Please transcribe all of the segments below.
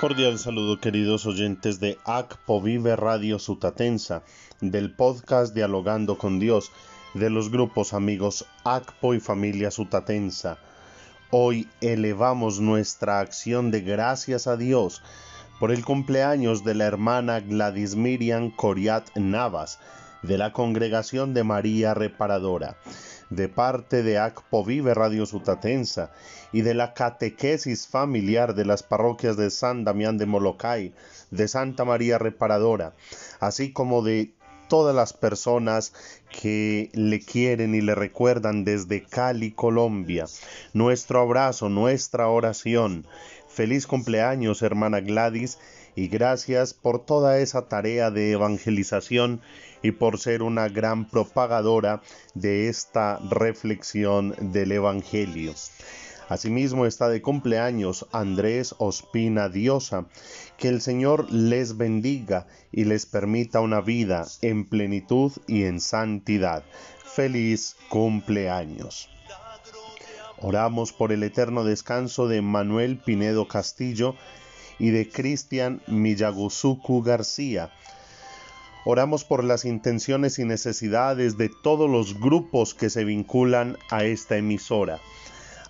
Cordial saludo queridos oyentes de ACPO Vive Radio Sutatensa, del podcast Dialogando con Dios, de los grupos amigos ACPO y Familia Sutatensa. Hoy elevamos nuestra acción de gracias a Dios por el cumpleaños de la hermana Gladys Miriam Coriat Navas, de la Congregación de María Reparadora de parte de ACPO Vive Radio Sutatensa y de la catequesis familiar de las parroquias de San Damián de Molocay, de Santa María Reparadora, así como de todas las personas que le quieren y le recuerdan desde Cali, Colombia. Nuestro abrazo, nuestra oración. Feliz cumpleaños, hermana Gladys, y gracias por toda esa tarea de evangelización y por ser una gran propagadora de esta reflexión del Evangelio. Asimismo está de cumpleaños Andrés Ospina Diosa. Que el Señor les bendiga y les permita una vida en plenitud y en santidad. Feliz cumpleaños. Oramos por el eterno descanso de Manuel Pinedo Castillo y de Cristian Miyaguzuku García Oramos por las intenciones y necesidades de todos los grupos que se vinculan a esta emisora.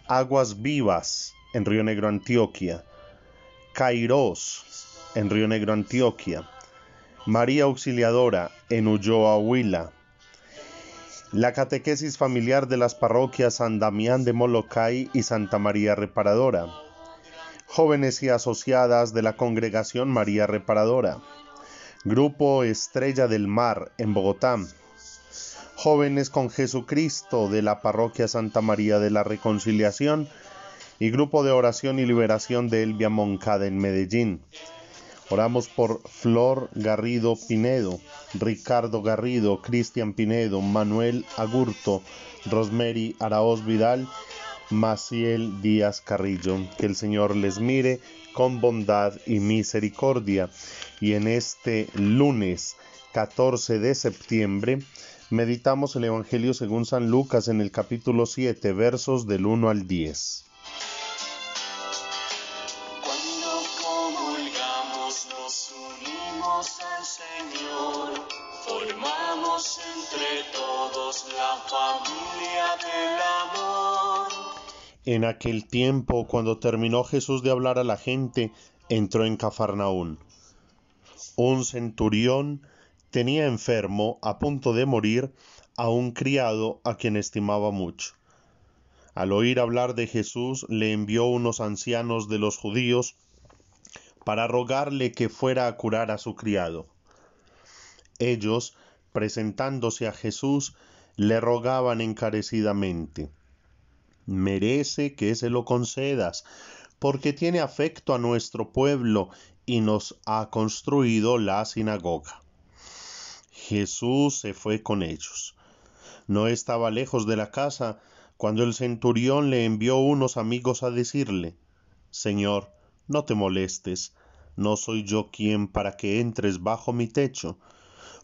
Aguas Vivas en Río Negro, Antioquia. Kairos en Río Negro, Antioquia. María Auxiliadora en Ulloa, Huila. La catequesis familiar de las parroquias San Damián de Molocay y Santa María Reparadora. Jóvenes y asociadas de la congregación María Reparadora Grupo Estrella del Mar en Bogotá. Jóvenes con Jesucristo de la Parroquia Santa María de la Reconciliación y Grupo de Oración y Liberación de Elvia Moncada en Medellín. Oramos por Flor Garrido Pinedo, Ricardo Garrido, Cristian Pinedo, Manuel Agurto, Rosemary Araoz Vidal, Maciel Díaz Carrillo. Que el Señor les mire con bondad y misericordia. Y en este lunes 14 de septiembre meditamos el Evangelio según San Lucas en el capítulo 7, versos del 1 al 10. En aquel tiempo, cuando terminó Jesús de hablar a la gente, entró en Cafarnaún. Un centurión tenía enfermo, a punto de morir, a un criado a quien estimaba mucho. Al oír hablar de Jesús, le envió unos ancianos de los judíos para rogarle que fuera a curar a su criado. Ellos, presentándose a Jesús, le rogaban encarecidamente merece que se lo concedas, porque tiene afecto a nuestro pueblo y nos ha construido la sinagoga. Jesús se fue con ellos. No estaba lejos de la casa cuando el centurión le envió unos amigos a decirle, Señor, no te molestes, no soy yo quien para que entres bajo mi techo.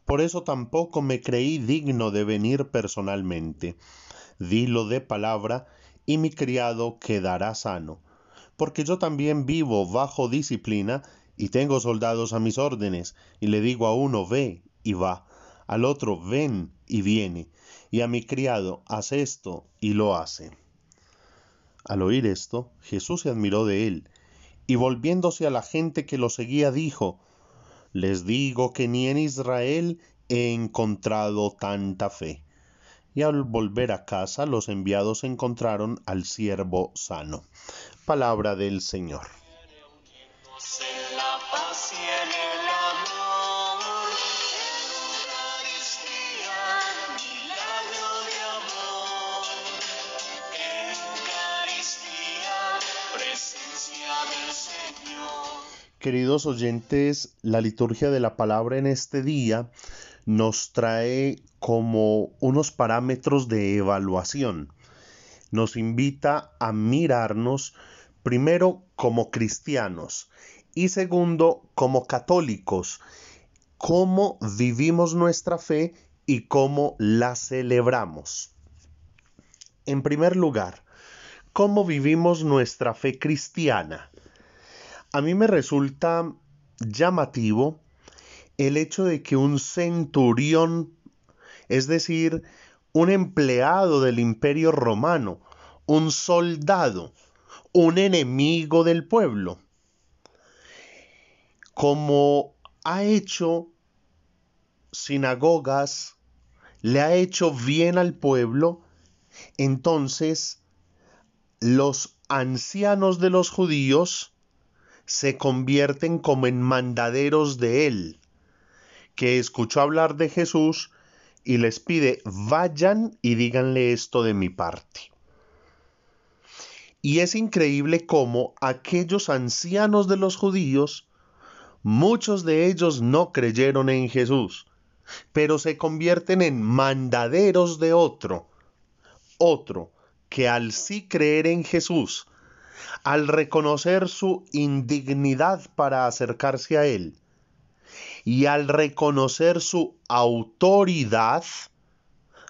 Por eso tampoco me creí digno de venir personalmente. Dilo de palabra y mi criado quedará sano, porque yo también vivo bajo disciplina y tengo soldados a mis órdenes, y le digo a uno ve y va, al otro ven y viene, y a mi criado haz esto y lo hace. Al oír esto, Jesús se admiró de él, y volviéndose a la gente que lo seguía, dijo, Les digo que ni en Israel he encontrado tanta fe y al volver a casa los enviados encontraron al siervo sano. Palabra del Señor. Queridos oyentes, la liturgia de la palabra en este día nos trae como unos parámetros de evaluación. Nos invita a mirarnos primero como cristianos y segundo como católicos, cómo vivimos nuestra fe y cómo la celebramos. En primer lugar, ¿cómo vivimos nuestra fe cristiana? a mí me resulta llamativo el hecho de que un centurión, es decir, un empleado del imperio romano, un soldado, un enemigo del pueblo, como ha hecho sinagogas, le ha hecho bien al pueblo, entonces los ancianos de los judíos se convierten como en mandaderos de él, que escuchó hablar de Jesús y les pide, vayan y díganle esto de mi parte. Y es increíble cómo aquellos ancianos de los judíos, muchos de ellos no creyeron en Jesús, pero se convierten en mandaderos de otro, otro que al sí creer en Jesús, al reconocer su indignidad para acercarse a Él, y al reconocer su autoridad,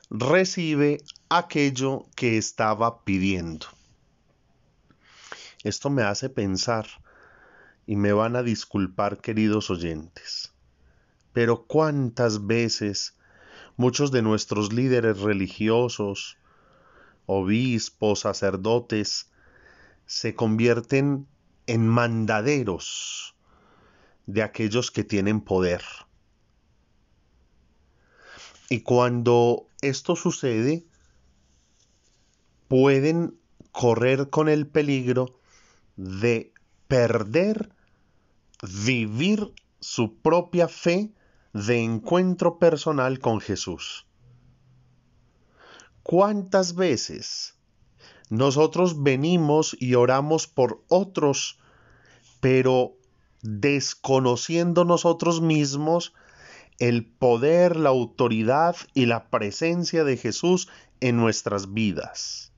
recibe aquello que estaba pidiendo. Esto me hace pensar, y me van a disculpar queridos oyentes, pero cuántas veces muchos de nuestros líderes religiosos, obispos, sacerdotes, se convierten en mandaderos de aquellos que tienen poder. Y cuando esto sucede, pueden correr con el peligro de perder, vivir su propia fe de encuentro personal con Jesús. ¿Cuántas veces nosotros venimos y oramos por otros, pero desconociendo nosotros mismos el poder, la autoridad y la presencia de Jesús en nuestras vidas?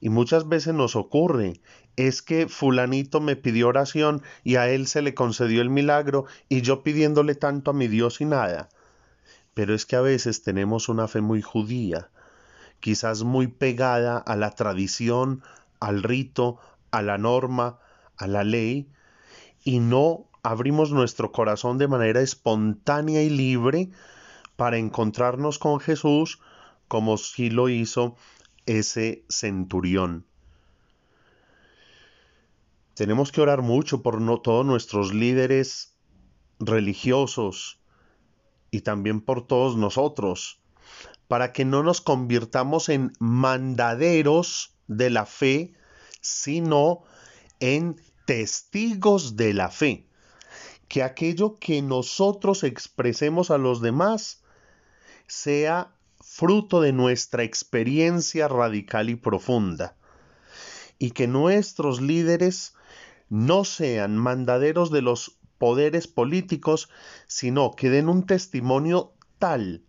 Y muchas veces nos ocurre, es que fulanito me pidió oración y a él se le concedió el milagro y yo pidiéndole tanto a mi Dios y nada. Pero es que a veces tenemos una fe muy judía, quizás muy pegada a la tradición, al rito, a la norma, a la ley, y no abrimos nuestro corazón de manera espontánea y libre para encontrarnos con Jesús como si lo hizo ese centurión. Tenemos que orar mucho por no, todos nuestros líderes religiosos y también por todos nosotros, para que no nos convirtamos en mandaderos de la fe, sino en testigos de la fe. Que aquello que nosotros expresemos a los demás sea fruto de nuestra experiencia radical y profunda, y que nuestros líderes no sean mandaderos de los poderes políticos, sino que den un testimonio tal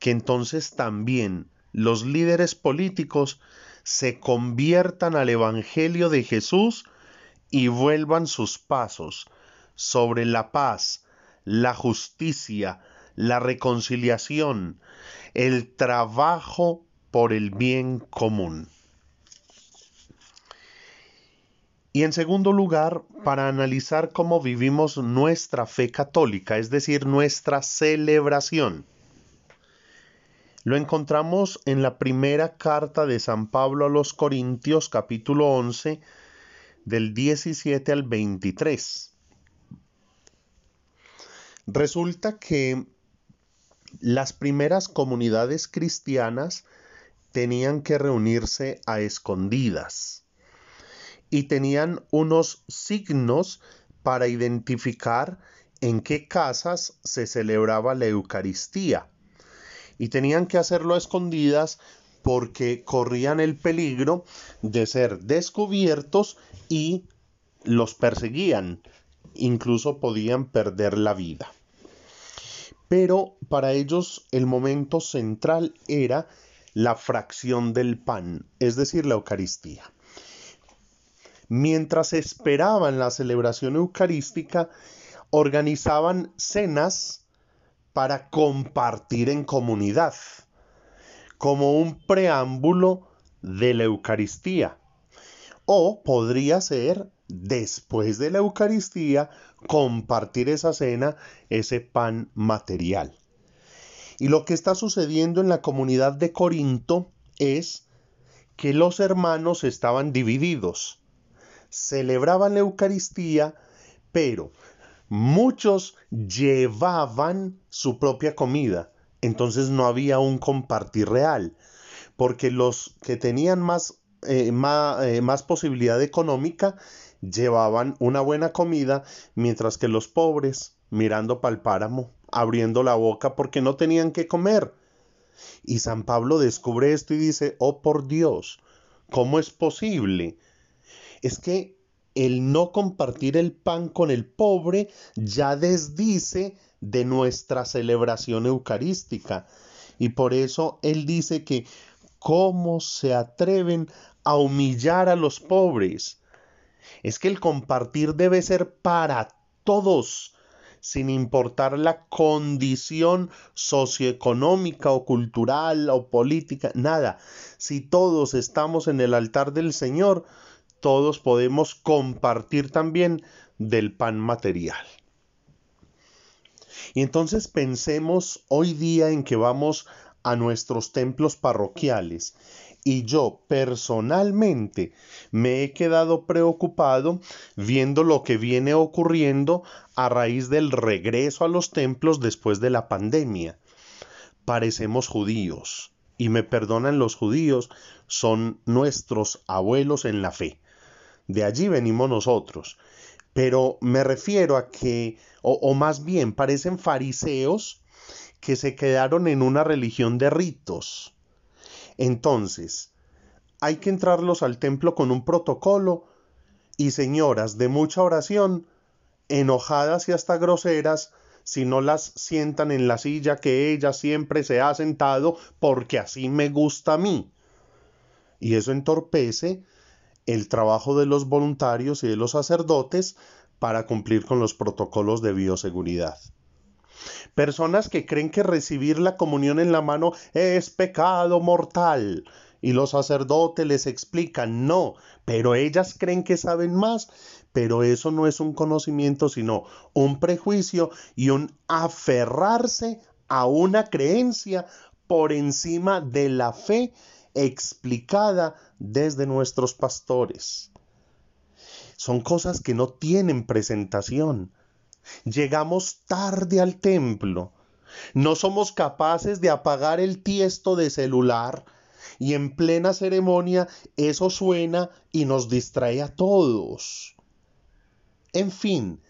que entonces también los líderes políticos se conviertan al Evangelio de Jesús y vuelvan sus pasos sobre la paz, la justicia, la reconciliación, el trabajo por el bien común. Y en segundo lugar, para analizar cómo vivimos nuestra fe católica, es decir, nuestra celebración. Lo encontramos en la primera carta de San Pablo a los Corintios capítulo 11 del 17 al 23. Resulta que las primeras comunidades cristianas tenían que reunirse a escondidas y tenían unos signos para identificar en qué casas se celebraba la Eucaristía. Y tenían que hacerlo a escondidas porque corrían el peligro de ser descubiertos y los perseguían. Incluso podían perder la vida pero para ellos el momento central era la fracción del pan, es decir, la Eucaristía. Mientras esperaban la celebración eucarística, organizaban cenas para compartir en comunidad, como un preámbulo de la Eucaristía. O podría ser después de la Eucaristía, compartir esa cena, ese pan material. Y lo que está sucediendo en la comunidad de Corinto es que los hermanos estaban divididos. Celebraban la Eucaristía, pero muchos llevaban su propia comida. Entonces no había un compartir real, porque los que tenían más, eh, más, eh, más posibilidad económica llevaban una buena comida, mientras que los pobres, mirando para el páramo, abriendo la boca porque no tenían que comer. Y San Pablo descubre esto y dice, oh por Dios, ¿cómo es posible? Es que el no compartir el pan con el pobre ya desdice de nuestra celebración eucarística. Y por eso él dice que cómo se atreven a humillar a los pobres. Es que el compartir debe ser para todos, sin importar la condición socioeconómica o cultural o política, nada. Si todos estamos en el altar del Señor, todos podemos compartir también del pan material. Y entonces pensemos hoy día en que vamos a nuestros templos parroquiales y yo personalmente me he quedado preocupado viendo lo que viene ocurriendo a raíz del regreso a los templos después de la pandemia. Parecemos judíos, y me perdonan los judíos, son nuestros abuelos en la fe. De allí venimos nosotros. Pero me refiero a que, o, o más bien, parecen fariseos que se quedaron en una religión de ritos entonces, hay que entrarlos al templo con un protocolo y señoras de mucha oración, enojadas y hasta groseras, si no las sientan en la silla que ella siempre se ha sentado porque así me gusta a mí. Y eso entorpece el trabajo de los voluntarios y de los sacerdotes para cumplir con los protocolos de bioseguridad. Personas que creen que recibir la comunión en la mano es pecado mortal. Y los sacerdotes les explican, no, pero ellas creen que saben más, pero eso no es un conocimiento, sino un prejuicio y un aferrarse a una creencia por encima de la fe explicada desde nuestros pastores. Son cosas que no tienen presentación. Llegamos tarde al templo. No somos capaces de apagar el tiesto de celular y en plena ceremonia eso suena y nos distrae a todos. En fin,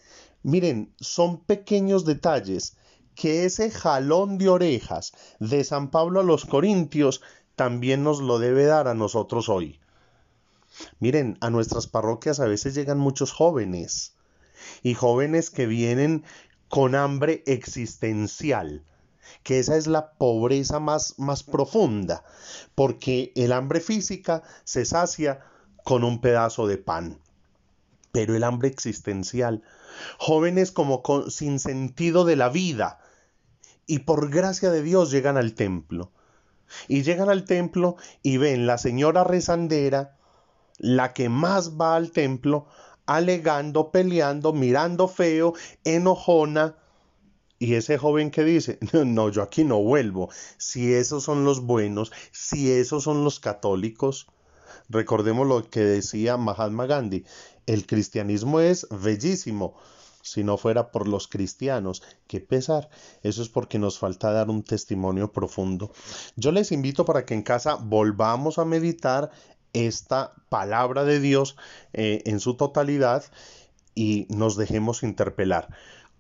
miren, son pequeños detalles que ese jalón de orejas de San Pablo a los Corintios también nos lo debe dar a nosotros hoy. Miren, a nuestras parroquias a veces llegan muchos jóvenes y jóvenes que vienen con hambre existencial, que esa es la pobreza más, más profunda, porque el hambre física se sacia con un pedazo de pan, pero el hambre existencial, jóvenes como con, sin sentido de la vida, y por gracia de Dios llegan al templo. Y llegan al templo y ven la señora rezandera, la que más va al templo, alegando, peleando, mirando feo, enojona. Y ese joven que dice, no, yo aquí no vuelvo. Si esos son los buenos, si esos son los católicos. Recordemos lo que decía Mahatma Gandhi, el cristianismo es bellísimo, si no fuera por los cristianos. Qué pesar. Eso es porque nos falta dar un testimonio profundo. Yo les invito para que en casa volvamos a meditar esta palabra de Dios eh, en su totalidad y nos dejemos interpelar.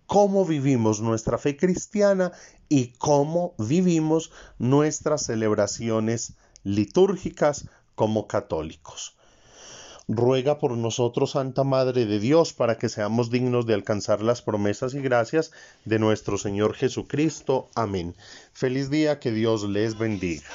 ¿Cómo vivimos nuestra fe cristiana y cómo vivimos nuestras celebraciones litúrgicas como católicos? Ruega por nosotros, Santa Madre de Dios, para que seamos dignos de alcanzar las promesas y gracias de nuestro Señor Jesucristo. Amén. Feliz día, que Dios les bendiga.